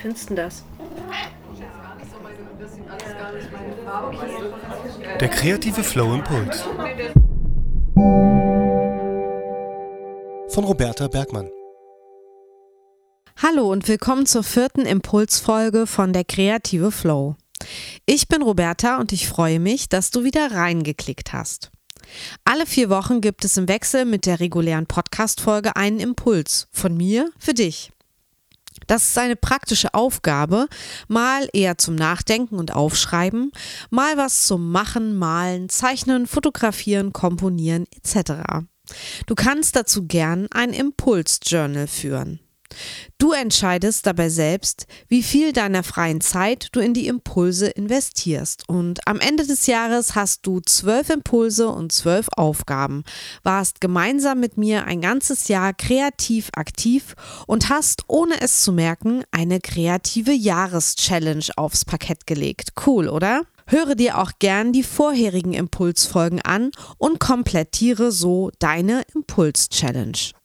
findest du das? Der kreative Flow Impuls. Von Roberta Bergmann. Hallo und willkommen zur vierten Impulsfolge von der kreative Flow. Ich bin Roberta und ich freue mich, dass du wieder reingeklickt hast. Alle vier Wochen gibt es im Wechsel mit der regulären Podcast-Folge einen Impuls von mir für dich. Das ist eine praktische Aufgabe, mal eher zum Nachdenken und Aufschreiben, mal was zum Machen, Malen, Zeichnen, Fotografieren, Komponieren etc. Du kannst dazu gern ein Impulsjournal führen. Du entscheidest dabei selbst, wie viel deiner freien Zeit du in die Impulse investierst. Und am Ende des Jahres hast du zwölf Impulse und zwölf Aufgaben, warst gemeinsam mit mir ein ganzes Jahr kreativ aktiv und hast, ohne es zu merken, eine kreative Jahreschallenge aufs Parkett gelegt. Cool, oder? Höre dir auch gern die vorherigen Impulsfolgen an und komplettiere so deine Impuls-Challenge.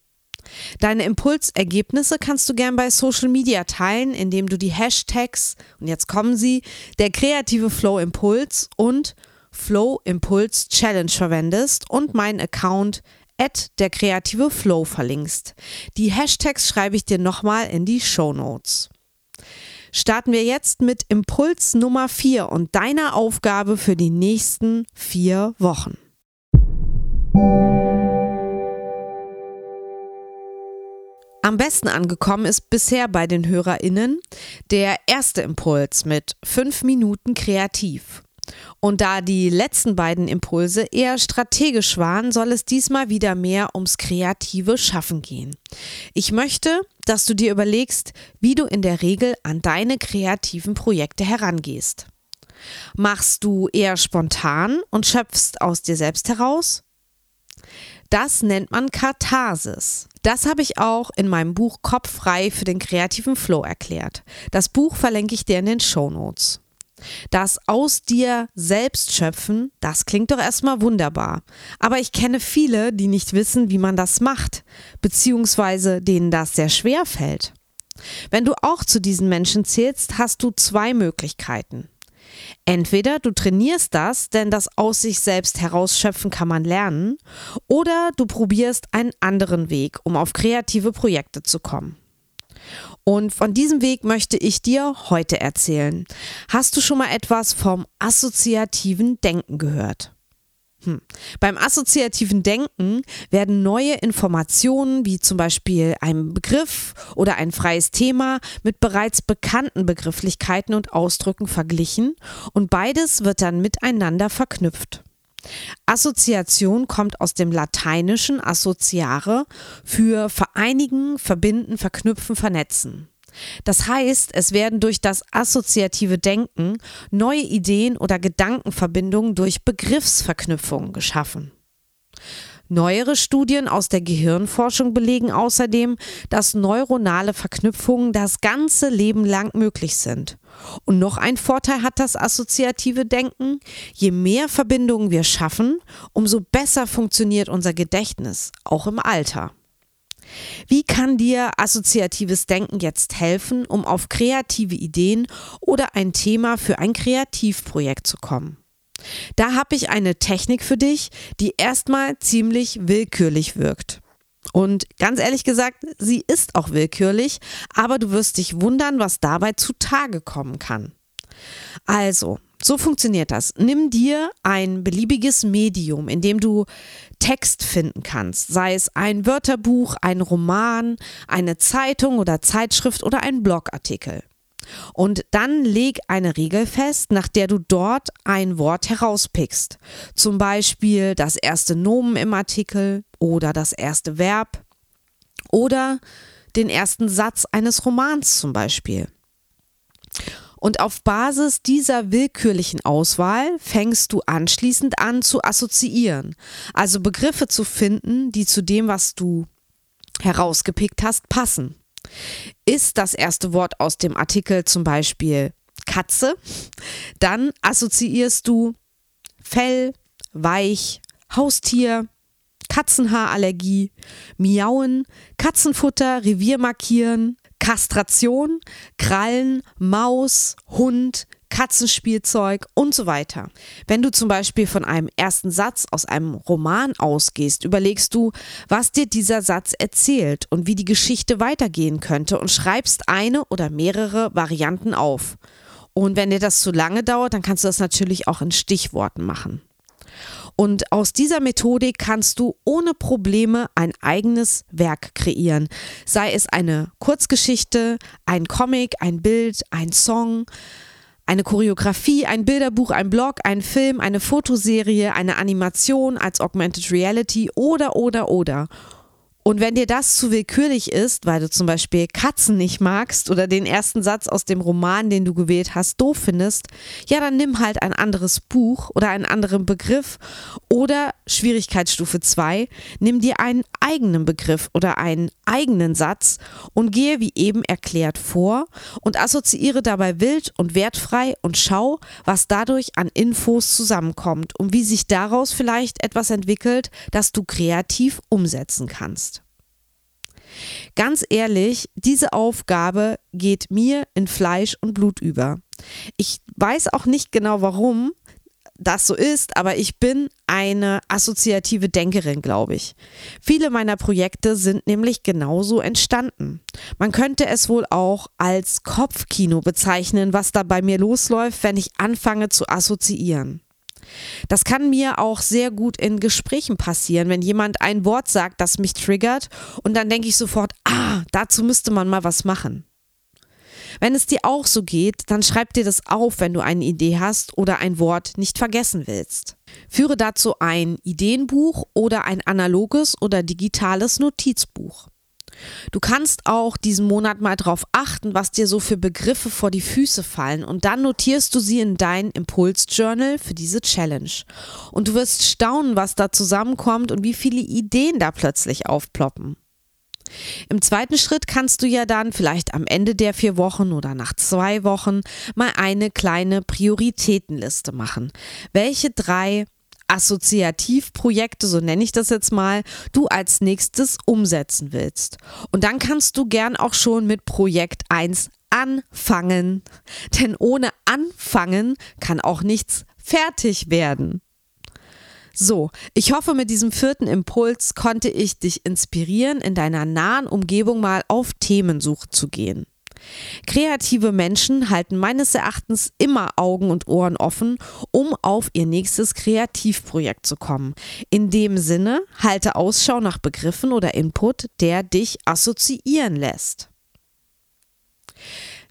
Deine Impulsergebnisse kannst du gern bei Social Media teilen, indem du die Hashtags, und jetzt kommen sie, der kreative Flow Impuls und Flow Impuls Challenge verwendest und meinen Account at der kreative Flow verlinkst. Die Hashtags schreibe ich dir nochmal in die Show Notes. Starten wir jetzt mit Impuls Nummer 4 und deiner Aufgabe für die nächsten vier Wochen. Am besten angekommen ist bisher bei den HörerInnen der erste Impuls mit fünf Minuten kreativ. Und da die letzten beiden Impulse eher strategisch waren, soll es diesmal wieder mehr ums kreative Schaffen gehen. Ich möchte, dass du dir überlegst, wie du in der Regel an deine kreativen Projekte herangehst. Machst du eher spontan und schöpfst aus dir selbst heraus? Das nennt man Katharsis. Das habe ich auch in meinem Buch Kopf frei für den kreativen Flow erklärt. Das Buch verlinke ich dir in den Show Notes. Das aus dir selbst schöpfen, das klingt doch erstmal wunderbar. Aber ich kenne viele, die nicht wissen, wie man das macht, beziehungsweise denen das sehr schwer fällt. Wenn du auch zu diesen Menschen zählst, hast du zwei Möglichkeiten. Entweder du trainierst das, denn das aus sich selbst herausschöpfen kann man lernen, oder du probierst einen anderen Weg, um auf kreative Projekte zu kommen. Und von diesem Weg möchte ich dir heute erzählen. Hast du schon mal etwas vom assoziativen Denken gehört? Hm. Beim assoziativen Denken werden neue Informationen wie zum Beispiel ein Begriff oder ein freies Thema mit bereits bekannten Begrifflichkeiten und Ausdrücken verglichen und beides wird dann miteinander verknüpft. Assoziation kommt aus dem lateinischen associare für vereinigen, verbinden, verknüpfen, vernetzen. Das heißt, es werden durch das assoziative Denken neue Ideen oder Gedankenverbindungen durch Begriffsverknüpfungen geschaffen. Neuere Studien aus der Gehirnforschung belegen außerdem, dass neuronale Verknüpfungen das ganze Leben lang möglich sind. Und noch ein Vorteil hat das assoziative Denken. Je mehr Verbindungen wir schaffen, umso besser funktioniert unser Gedächtnis, auch im Alter. Wie kann dir assoziatives Denken jetzt helfen, um auf kreative Ideen oder ein Thema für ein Kreativprojekt zu kommen? Da habe ich eine Technik für dich, die erstmal ziemlich willkürlich wirkt. Und ganz ehrlich gesagt, sie ist auch willkürlich, aber du wirst dich wundern, was dabei zutage kommen kann. Also, so funktioniert das. Nimm dir ein beliebiges Medium, in dem du Text finden kannst, sei es ein Wörterbuch, ein Roman, eine Zeitung oder Zeitschrift oder ein Blogartikel. Und dann leg eine Regel fest, nach der du dort ein Wort herauspickst. Zum Beispiel das erste Nomen im Artikel oder das erste Verb oder den ersten Satz eines Romans zum Beispiel. Und auf Basis dieser willkürlichen Auswahl fängst du anschließend an zu assoziieren, also Begriffe zu finden, die zu dem, was du herausgepickt hast, passen. Ist das erste Wort aus dem Artikel zum Beispiel Katze, dann assoziierst du Fell, Weich, Haustier, Katzenhaarallergie, Miauen, Katzenfutter, Revier markieren, Kastration, Krallen, Maus, Hund, Katzenspielzeug und so weiter. Wenn du zum Beispiel von einem ersten Satz aus einem Roman ausgehst, überlegst du, was dir dieser Satz erzählt und wie die Geschichte weitergehen könnte und schreibst eine oder mehrere Varianten auf. Und wenn dir das zu lange dauert, dann kannst du das natürlich auch in Stichworten machen. Und aus dieser Methodik kannst du ohne Probleme ein eigenes Werk kreieren. Sei es eine Kurzgeschichte, ein Comic, ein Bild, ein Song, eine Choreografie, ein Bilderbuch, ein Blog, ein Film, eine Fotoserie, eine Animation als Augmented Reality oder, oder, oder. Und wenn dir das zu willkürlich ist, weil du zum Beispiel Katzen nicht magst oder den ersten Satz aus dem Roman, den du gewählt hast, doof findest, ja, dann nimm halt ein anderes Buch oder einen anderen Begriff oder Schwierigkeitsstufe 2, nimm dir einen eigenen Begriff oder einen eigenen Satz und gehe wie eben erklärt vor und assoziiere dabei wild und wertfrei und schau, was dadurch an Infos zusammenkommt und wie sich daraus vielleicht etwas entwickelt, das du kreativ umsetzen kannst. Ganz ehrlich, diese Aufgabe geht mir in Fleisch und Blut über. Ich weiß auch nicht genau warum das so ist, aber ich bin eine assoziative Denkerin, glaube ich. Viele meiner Projekte sind nämlich genauso entstanden. Man könnte es wohl auch als Kopfkino bezeichnen, was da bei mir losläuft, wenn ich anfange zu assoziieren. Das kann mir auch sehr gut in Gesprächen passieren, wenn jemand ein Wort sagt, das mich triggert und dann denke ich sofort, ah, dazu müsste man mal was machen. Wenn es dir auch so geht, dann schreib dir das auf, wenn du eine Idee hast oder ein Wort nicht vergessen willst. Führe dazu ein Ideenbuch oder ein analoges oder digitales Notizbuch. Du kannst auch diesen Monat mal darauf achten, was dir so für Begriffe vor die Füße fallen und dann notierst du sie in dein Impulsjournal für diese Challenge. Und du wirst staunen, was da zusammenkommt und wie viele Ideen da plötzlich aufploppen. Im zweiten Schritt kannst du ja dann vielleicht am Ende der vier Wochen oder nach zwei Wochen mal eine kleine Prioritätenliste machen. Welche drei Assoziativprojekte, so nenne ich das jetzt mal, du als nächstes umsetzen willst. Und dann kannst du gern auch schon mit Projekt 1 anfangen. Denn ohne anfangen kann auch nichts fertig werden. So, ich hoffe, mit diesem vierten Impuls konnte ich dich inspirieren, in deiner nahen Umgebung mal auf Themensuche zu gehen. Kreative Menschen halten meines Erachtens immer Augen und Ohren offen, um auf ihr nächstes Kreativprojekt zu kommen. In dem Sinne, halte Ausschau nach Begriffen oder Input, der dich assoziieren lässt.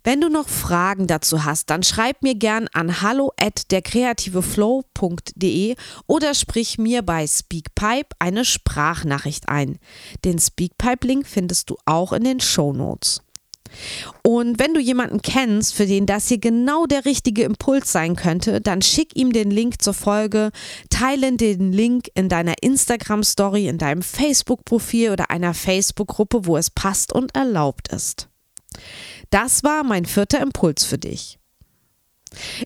Wenn du noch Fragen dazu hast, dann schreib mir gern an hallo at derkreativeflow.de oder sprich mir bei Speakpipe eine Sprachnachricht ein. Den Speakpipe-Link findest du auch in den Show Notes. Und wenn du jemanden kennst, für den das hier genau der richtige Impuls sein könnte, dann schick ihm den Link zur Folge, teile den Link in deiner Instagram-Story, in deinem Facebook-Profil oder einer Facebook-Gruppe, wo es passt und erlaubt ist. Das war mein vierter Impuls für dich.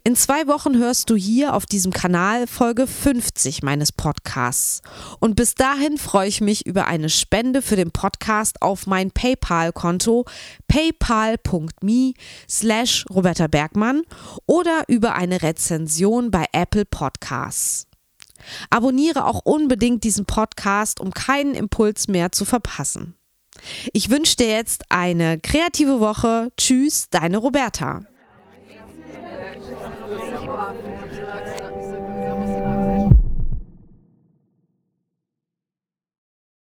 In zwei Wochen hörst du hier auf diesem Kanal Folge 50 meines Podcasts. Und bis dahin freue ich mich über eine Spende für den Podcast auf mein PayPal-Konto paypal.me slash Roberta Bergmann oder über eine Rezension bei Apple Podcasts. Abonniere auch unbedingt diesen Podcast, um keinen Impuls mehr zu verpassen. Ich wünsche dir jetzt eine kreative Woche. Tschüss, deine Roberta.